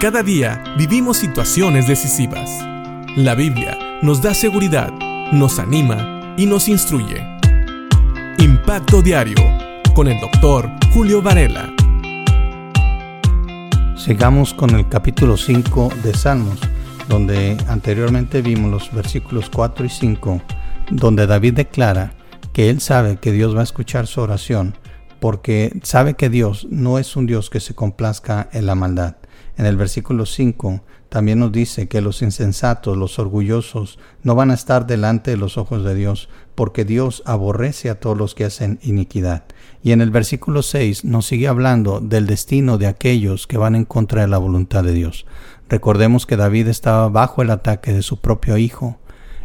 Cada día vivimos situaciones decisivas. La Biblia nos da seguridad, nos anima y nos instruye. Impacto Diario con el doctor Julio Varela. Sigamos con el capítulo 5 de Salmos, donde anteriormente vimos los versículos 4 y 5, donde David declara que él sabe que Dios va a escuchar su oración, porque sabe que Dios no es un Dios que se complazca en la maldad. En el versículo 5 también nos dice que los insensatos, los orgullosos, no van a estar delante de los ojos de Dios, porque Dios aborrece a todos los que hacen iniquidad. Y en el versículo 6 nos sigue hablando del destino de aquellos que van en contra de la voluntad de Dios. Recordemos que David estaba bajo el ataque de su propio hijo,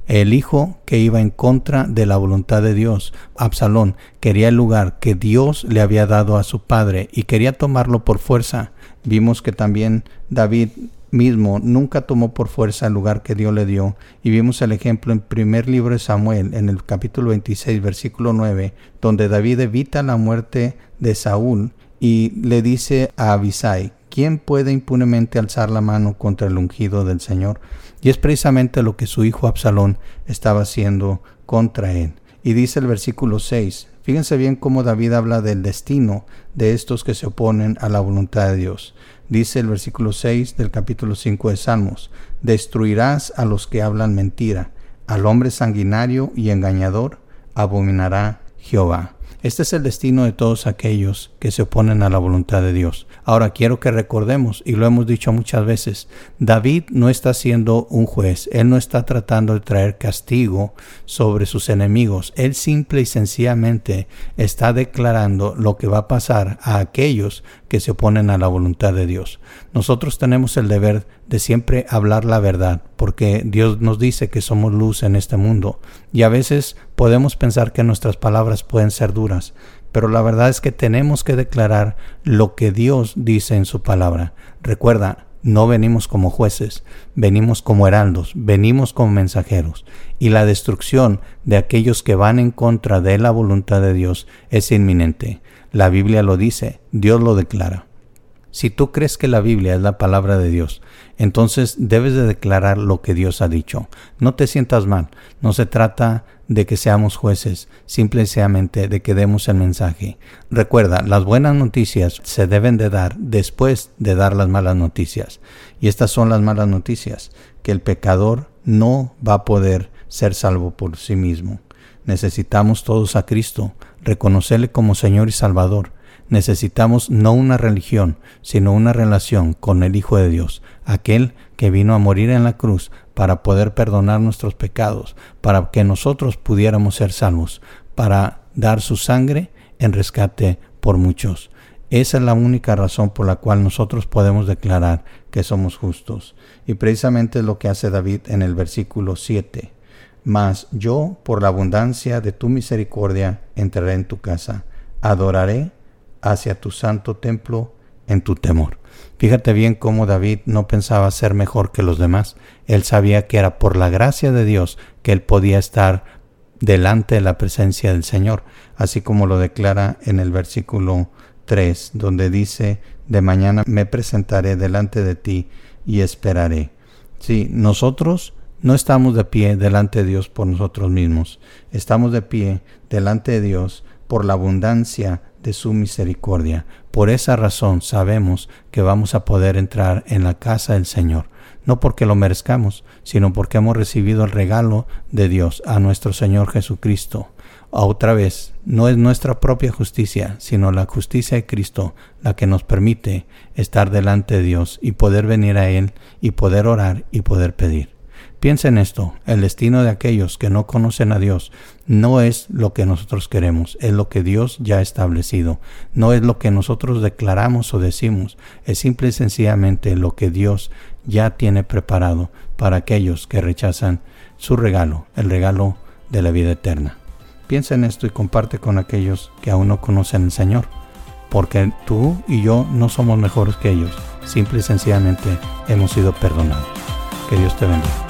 el hijo que iba en contra de la voluntad de Dios. Absalón quería el lugar que Dios le había dado a su padre y quería tomarlo por fuerza. Vimos que también David mismo nunca tomó por fuerza el lugar que Dios le dio y vimos el ejemplo en primer libro de Samuel en el capítulo 26 versículo 9 donde David evita la muerte de Saúl y le dice a Abisai ¿quién puede impunemente alzar la mano contra el ungido del Señor? Y es precisamente lo que su hijo Absalón estaba haciendo contra él. Y dice el versículo 6, fíjense bien cómo David habla del destino de estos que se oponen a la voluntad de Dios. Dice el versículo 6 del capítulo 5 de Salmos, destruirás a los que hablan mentira, al hombre sanguinario y engañador abominará Jehová. Este es el destino de todos aquellos que se oponen a la voluntad de Dios. Ahora quiero que recordemos, y lo hemos dicho muchas veces, David no está siendo un juez, él no está tratando de traer castigo sobre sus enemigos, él simple y sencillamente está declarando lo que va a pasar a aquellos que se oponen a la voluntad de Dios. Nosotros tenemos el deber de siempre hablar la verdad, porque Dios nos dice que somos luz en este mundo, y a veces podemos pensar que nuestras palabras pueden ser duras, pero la verdad es que tenemos que declarar lo que Dios dice en su palabra. Recuerda, no venimos como jueces, venimos como heraldos, venimos como mensajeros, y la destrucción de aquellos que van en contra de la voluntad de Dios es inminente. La Biblia lo dice, Dios lo declara. Si tú crees que la Biblia es la palabra de Dios, entonces debes de declarar lo que Dios ha dicho. No te sientas mal, no se trata de que seamos jueces, simplemente de que demos el mensaje. Recuerda, las buenas noticias se deben de dar después de dar las malas noticias. Y estas son las malas noticias, que el pecador no va a poder ser salvo por sí mismo. Necesitamos todos a Cristo, reconocerle como Señor y Salvador. Necesitamos no una religión, sino una relación con el Hijo de Dios, aquel que vino a morir en la cruz para poder perdonar nuestros pecados, para que nosotros pudiéramos ser salvos, para dar su sangre en rescate por muchos. Esa es la única razón por la cual nosotros podemos declarar que somos justos. Y precisamente es lo que hace David en el versículo 7. Mas yo, por la abundancia de tu misericordia, entraré en tu casa, adoraré hacia tu santo templo en tu temor. Fíjate bien cómo David no pensaba ser mejor que los demás. Él sabía que era por la gracia de Dios que él podía estar delante de la presencia del Señor, así como lo declara en el versículo 3, donde dice, de mañana me presentaré delante de ti y esperaré. Sí, nosotros no estamos de pie delante de Dios por nosotros mismos, estamos de pie delante de Dios por la abundancia de su misericordia. Por esa razón sabemos que vamos a poder entrar en la casa del Señor, no porque lo merezcamos, sino porque hemos recibido el regalo de Dios a nuestro Señor Jesucristo. Otra vez, no es nuestra propia justicia, sino la justicia de Cristo la que nos permite estar delante de Dios y poder venir a Él y poder orar y poder pedir. Piensa en esto, el destino de aquellos que no conocen a Dios no es lo que nosotros queremos, es lo que Dios ya ha establecido, no es lo que nosotros declaramos o decimos, es simple y sencillamente lo que Dios ya tiene preparado para aquellos que rechazan su regalo, el regalo de la vida eterna. Piensa en esto y comparte con aquellos que aún no conocen al Señor, porque tú y yo no somos mejores que ellos, simple y sencillamente hemos sido perdonados. Que Dios te bendiga.